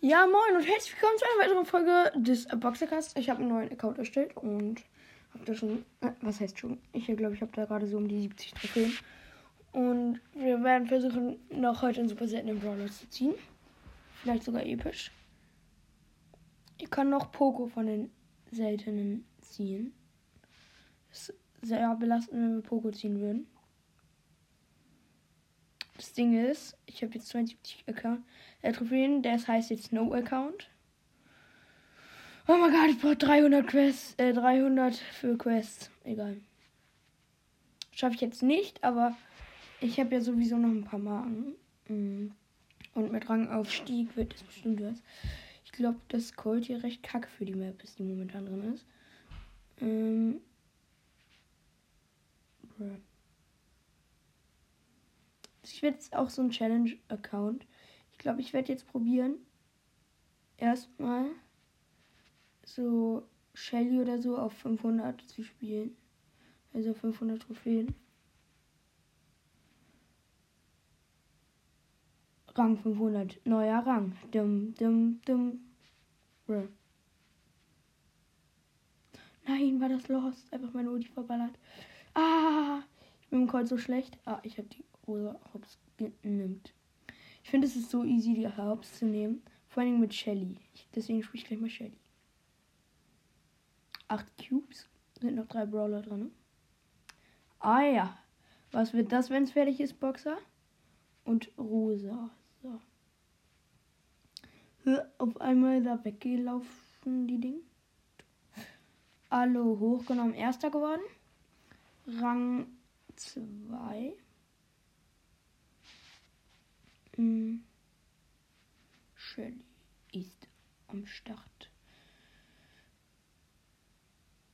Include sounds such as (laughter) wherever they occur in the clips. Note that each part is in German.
Ja, moin und herzlich willkommen zu einer weiteren Folge des Boxercast. Ich habe einen neuen Account erstellt und habe da schon, äh, was heißt schon? Ich glaube, ich habe da gerade so um die 70 Trophäen. Und wir werden versuchen, noch heute einen super seltenen Brawler zu ziehen. Vielleicht sogar episch. Ich kann noch Poco von den seltenen ziehen. Das ist sehr belastend, wenn wir Poco ziehen würden. Das Ding ist, ich habe jetzt 72 Account, äh, Trophäen, das heißt jetzt No Account. Oh mein Gott, ich brauche 300 Quests, äh, 300 für Quests. Egal. Schaffe ich jetzt nicht, aber ich habe ja sowieso noch ein paar Marken. Mm. Und mit Rangaufstieg wird das bestimmt was. Ich glaube, dass Colt hier recht kacke für die Map ist, die momentan drin ist. Ähm. Bruh. Ich werde jetzt auch so ein Challenge-Account. Ich glaube, ich werde jetzt probieren, erstmal so Shelly oder so auf 500 zu spielen. Also 500 Trophäen. Rang 500. Neuer Rang. Dum, dum, dum. Nein, war das Lost. Einfach meine Ulti verballert. Ah, bin im Call so schlecht. Ah, ich habe die Rosa Hops nimmt. Ich finde, es ist so easy, die Hops zu nehmen. Vor allem mit Shelly. Ich, deswegen spiele ich gleich mal Shelly. Acht Cubes. Sind noch drei Brawler drin. Ah ja. Was wird das, wenn es fertig ist, Boxer? Und Rosa. So. Auf einmal da weggelaufen, die Ding. Alle hochgenommen. Erster geworden. Rang 2. Hm. Shelly ist am Start.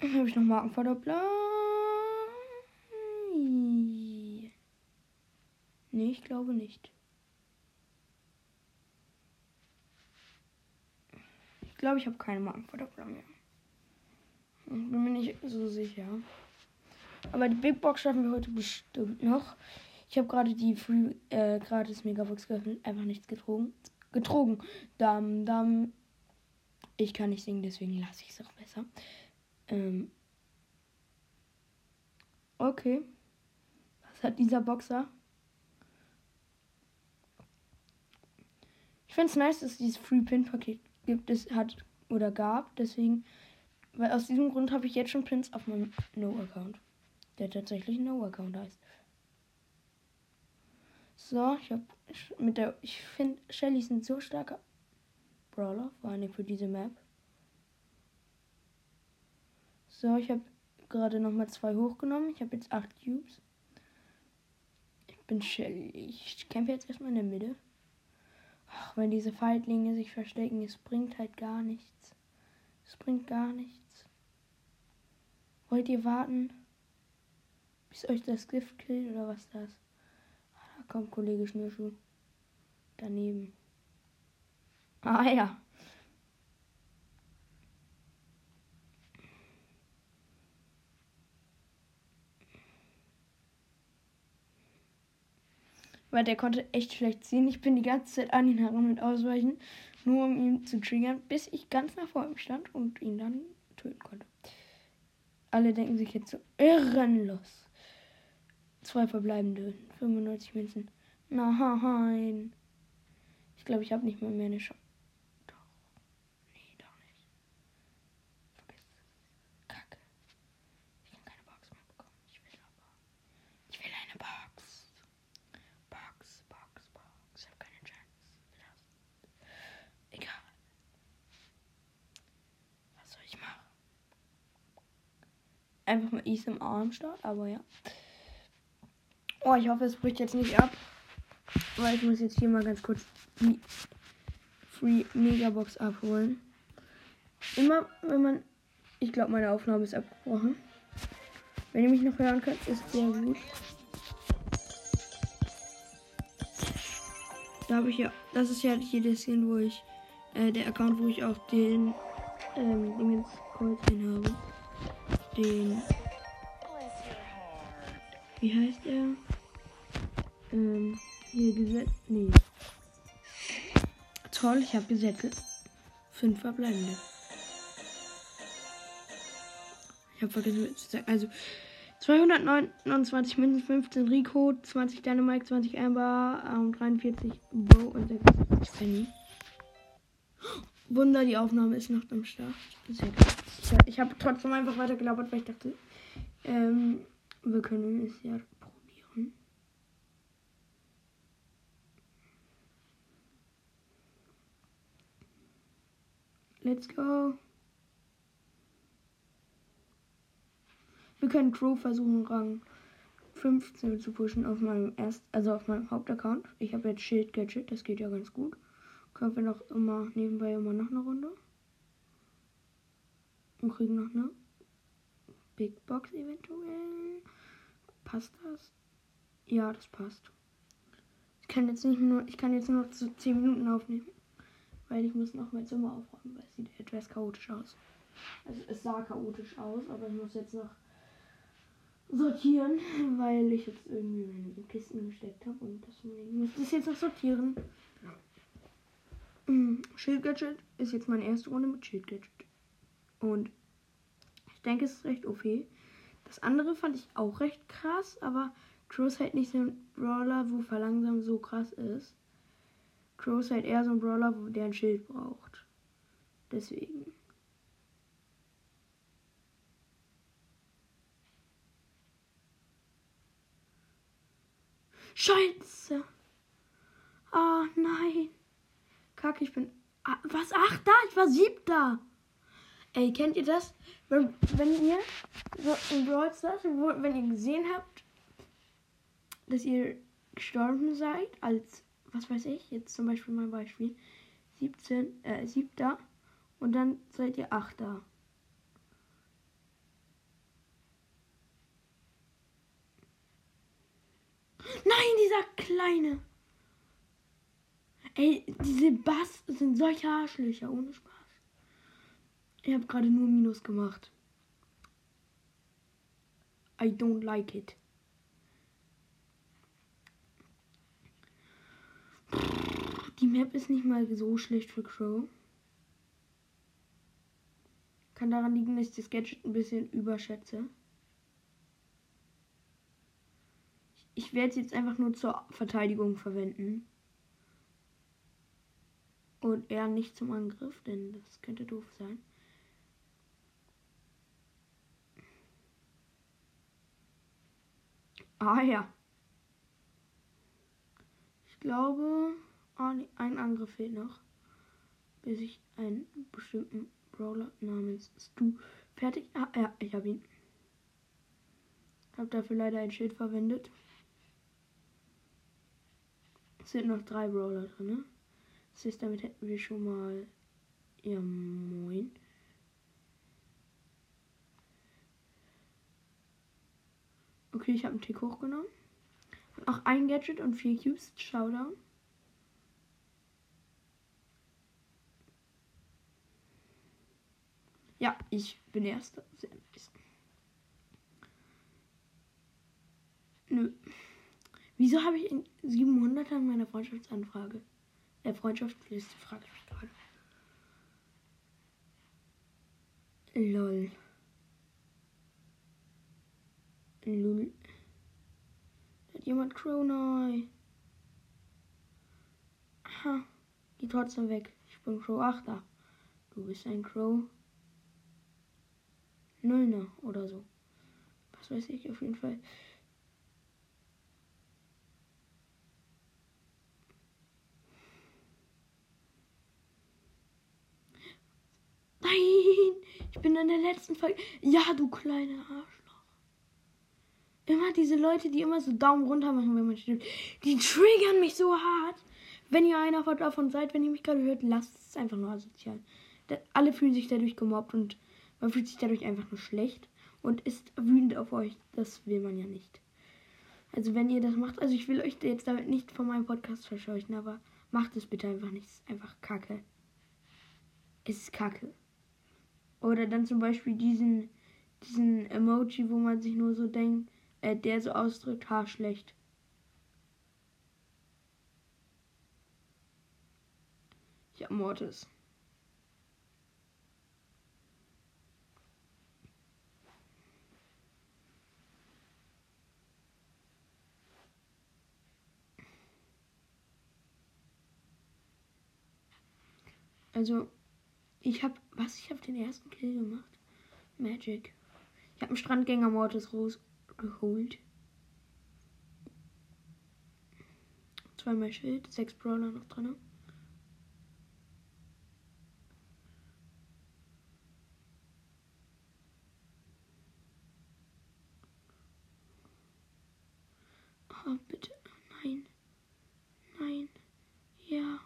Habe ich noch Markenverdoppler? Nee, ich glaube nicht. Ich glaube, ich habe keine Markenverdoppler mehr. Bin mir nicht so sicher. Aber die Big Box schaffen wir heute bestimmt noch. Ich habe gerade die Free äh, gratis Megabox geöffnet, einfach nichts getrogen. Getrogen. Dam, dam. Ich kann nicht singen, deswegen lasse ich es auch besser. Ähm. Okay. Was hat dieser Boxer? Ich finde es nice, dass es dieses Free Pin Paket gibt, es hat oder gab. Deswegen, weil aus diesem Grund habe ich jetzt schon Pins auf meinem No-Account. Der tatsächlich No-Account heißt. So, ich habe mit der. Ich finde, Shelly ist ein so starker Brawler, vor allem für diese Map. So, ich habe gerade nochmal zwei hochgenommen. Ich habe jetzt acht Cubes. Ich bin Shelly. Ich kämpfe jetzt erstmal in der Mitte. Ach, wenn diese Feindlinge sich verstecken, es bringt halt gar nichts. Es bringt gar nichts. Wollt ihr warten, bis euch das Gift killt oder was das? kommt Kollege Schnürschuh. Daneben. Ah ja. Weil der konnte echt schlecht ziehen. Ich bin die ganze Zeit an ihn herum mit Ausweichen, nur um ihn zu triggern, bis ich ganz nach vor ihm stand und ihn dann töten konnte. Alle denken sich jetzt so irrenlos. Zwei verbleibende. 95 Münzen. Nein. Ich glaube, ich habe nicht mal mehr eine Chance. Doch. Nee, doch nicht. Vergiss es. Kacke. Ich kann keine Box mehr bekommen. Ich will aber. Ich will eine Box. Box, Box, Box. Ich habe keine Chance. Egal. Was soll ich machen? Einfach mal Ease im Arm start, aber ja. Oh, ich hoffe, es bricht jetzt nicht ab. Weil ich muss jetzt hier mal ganz kurz die Free Megabox abholen. Immer, wenn man. Ich glaube, meine Aufnahme ist abgebrochen. Wenn ihr mich noch hören könnt, ist sehr gut. Da habe ich ja. Das ist ja hier das hin, wo ich. Äh, der Account, wo ich auch den. Ähm, Dingens Kreuzchen habe. Den. Wie heißt er? Ähm, hier gesetzt. Nee. Toll, ich habe gesettelt. Fünf verbleibende. Ich habe vergessen zu sagen. Also 229 Münzen, 15 Rico, 20 Dynamite, 20 Amber, ähm, 43 Bo und 66 Penny. Wunder, die Aufnahme ist noch am Start. Ich habe trotzdem einfach weiter gelabert, weil ich dachte, ähm, wir können es ja probieren. Let's go. Wir können Crow versuchen, Rang 15 zu pushen auf meinem erst, also auf meinem Hauptaccount. Ich habe jetzt Schild Gadget, das geht ja ganz gut. Können wir noch immer nebenbei immer noch eine Runde. Und kriegen noch eine Big Box eventuell. Passt das? Ja, das passt. Ich kann jetzt nicht nur, ich kann jetzt nur so 10 Minuten aufnehmen. Weil ich muss noch mein Zimmer aufräumen, weil es sieht etwas chaotisch aus. Also es sah chaotisch aus, aber ich muss jetzt noch sortieren, (laughs) weil ich jetzt irgendwie meine Kisten gesteckt habe und deswegen muss ich das jetzt noch sortieren. Mhm. Shield Gadget ist jetzt meine erste Runde mit Shield Gadget. Und ich denke, es ist recht okay. Das andere fand ich auch recht krass, aber Crow ist halt nicht so ein Brawler, wo Verlangsamen so krass ist. Crow ist halt eher so ein Brawler, der ein Schild braucht. Deswegen. Scheiße. Oh nein. Kacke, ich bin. Was? Achter? Ich war siebter. Ey, kennt ihr das? Wenn, wenn ihr so in Brawl Stars, wenn ihr gesehen habt, dass ihr gestorben seid, als, was weiß ich, jetzt zum Beispiel mein Beispiel, 17, äh, siebter und dann seid ihr achter. Nein, dieser kleine. Ey, diese Bass sind solche Arschlöcher, ohne Spaß. Ich habe gerade nur Minus gemacht. I don't like it. Die Map ist nicht mal so schlecht für Crow. Kann daran liegen, dass ich das Gadget ein bisschen überschätze. Ich werde es jetzt einfach nur zur Verteidigung verwenden. Und eher nicht zum Angriff, denn das könnte doof sein. Ah ja. Ich glaube, oh, nee, ein Angriff fehlt noch. Bis ich einen bestimmten Brawler namens Stu fertig. Ah ja, ich habe ihn. Habe dafür leider ein Schild verwendet. Es sind noch drei Brawler drin. Ne? Das heißt, damit hätten wir schon mal. Ja, moin. Okay, ich habe einen Tick hochgenommen. Auch ein Gadget und vier Cubes. Showdown. Ja, ich bin Erster. Sehr nice. Nö. Wieso habe ich in 700 an meiner Freundschaftsanfrage? Der Freundschaftsliste frage ich mich gerade. Lol. Lul. Hat jemand Crow? Aha. Geh trotzdem weg. Ich bin Crow 8er. Du bist ein Crow. Nullner oder so. Was weiß ich auf jeden Fall. Nein! Ich bin in der letzten Folge. Ja, du kleine Arschloch. Immer diese Leute, die immer so Daumen runter machen, wenn man stirbt. Die triggern mich so hart. Wenn ihr einer davon seid, wenn ihr mich gerade hört, lasst es einfach nur asozial. Alle fühlen sich dadurch gemobbt und man fühlt sich dadurch einfach nur schlecht und ist wütend auf euch. Das will man ja nicht. Also wenn ihr das macht, also ich will euch jetzt damit nicht von meinem Podcast verscheuchen, aber macht es bitte einfach nicht. Es ist einfach Kacke. Es ist Kacke. Oder dann zum Beispiel diesen, diesen Emoji, wo man sich nur so denkt, äh, der so ausdrückt, ha, schlecht. Ich habe Mortis. Also, ich habe, was? Ich habe den ersten Kill gemacht. Magic. Ich habe einen Strandgänger Mortis rausgeholt. Zweimal Schild, sechs Brawler noch drin. Oh, bitte. Nein. Nein. Ja.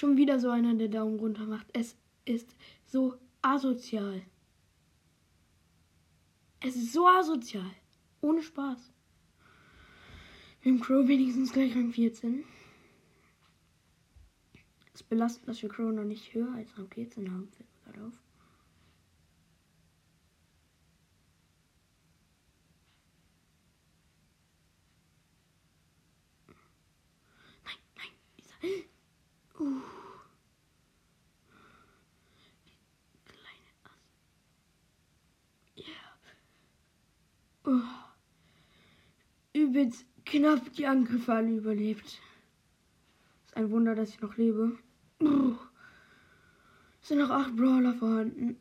Schon wieder so einer, der Daumen runter macht. Es ist so asozial. Es ist so asozial. Ohne Spaß. Wir Crow wenigstens gleich Rang 14. Es belastet, dass wir Crow noch nicht höher als Rang 14 haben, fällt mir gerade auf. Nein, nein, dieser. Uh. Kleine Ass. Ja. Uh. Übelst knapp die Angriffe alle überlebt. Ist ein Wunder, dass ich noch lebe. Es sind noch acht Brawler vorhanden.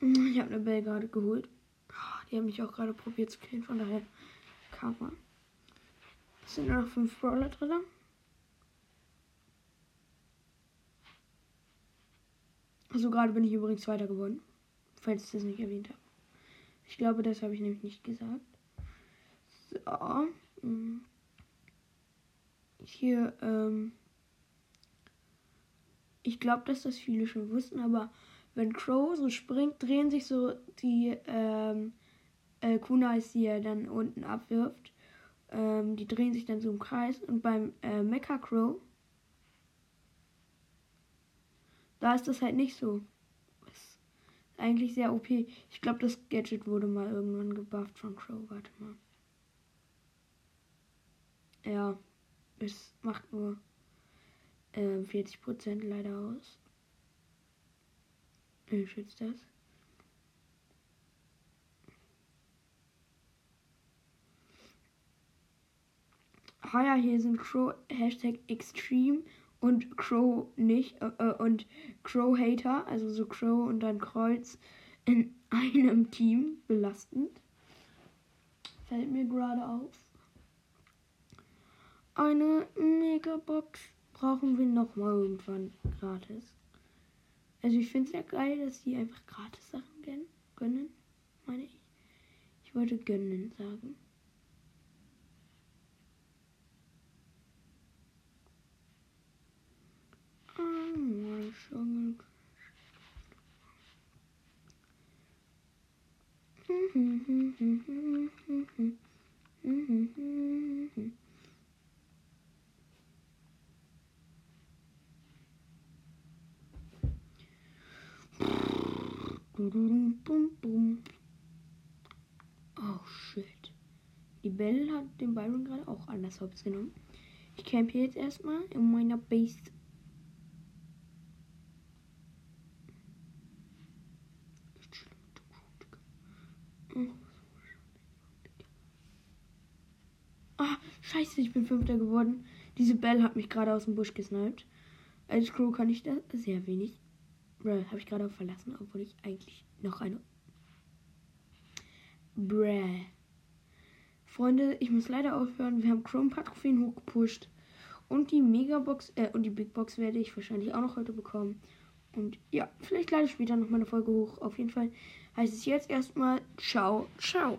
Ich habe eine Bell gerade geholt. Die haben mich auch gerade probiert zu killen, von daher kam man. Es sind nur noch fünf Brawler drin. Also gerade bin ich übrigens weiter geworden. Falls ich das nicht erwähnt habe. Ich glaube, das habe ich nämlich nicht gesagt. So. Hm. Hier, ähm. Ich glaube, dass das viele schon wussten, aber wenn Crow so springt, drehen sich so die ähm, äh, Kunais, die er dann unten abwirft. Ähm, die drehen sich dann so im Kreis. Und beim äh, Mecha Crow Da ist das halt nicht so. Eigentlich sehr OP. Ich glaube, das Gadget wurde mal irgendwann gebufft von Crow. Warte mal. Ja, es macht nur äh, 40% leider aus. Wie schützt das? Ah ja, hier sind Crow Hashtag Extreme und Crow nicht äh, äh, und Crow Hater, also so Crow und dann Kreuz in (laughs) einem Team belastend. Fällt mir gerade auf. Eine Megabox brauchen wir noch mal irgendwann gratis. Also ich finde es ja geil, dass die einfach gratis Sachen gönnen, gönnen, meine ich. Ich wollte gönnen sagen. Oh shit. Die Belle hat den Byron gerade auch anders genommen. Ich campe jetzt erstmal in meiner Base Ah, scheiße, ich bin Fünfter geworden. Diese Bell hat mich gerade aus dem Busch gesniped. Als Crew kann ich da sehr wenig. Bruh, habe ich gerade verlassen, obwohl ich eigentlich noch eine. Bruh. Freunde, ich muss leider aufhören. Wir haben Chrome Trophäen hochgepusht. Und die Megabox, äh, und die Big Box werde ich wahrscheinlich auch noch heute bekommen. Und ja, vielleicht lade ich später noch mal eine Folge hoch. Auf jeden Fall heißt es jetzt erstmal Ciao, ciao.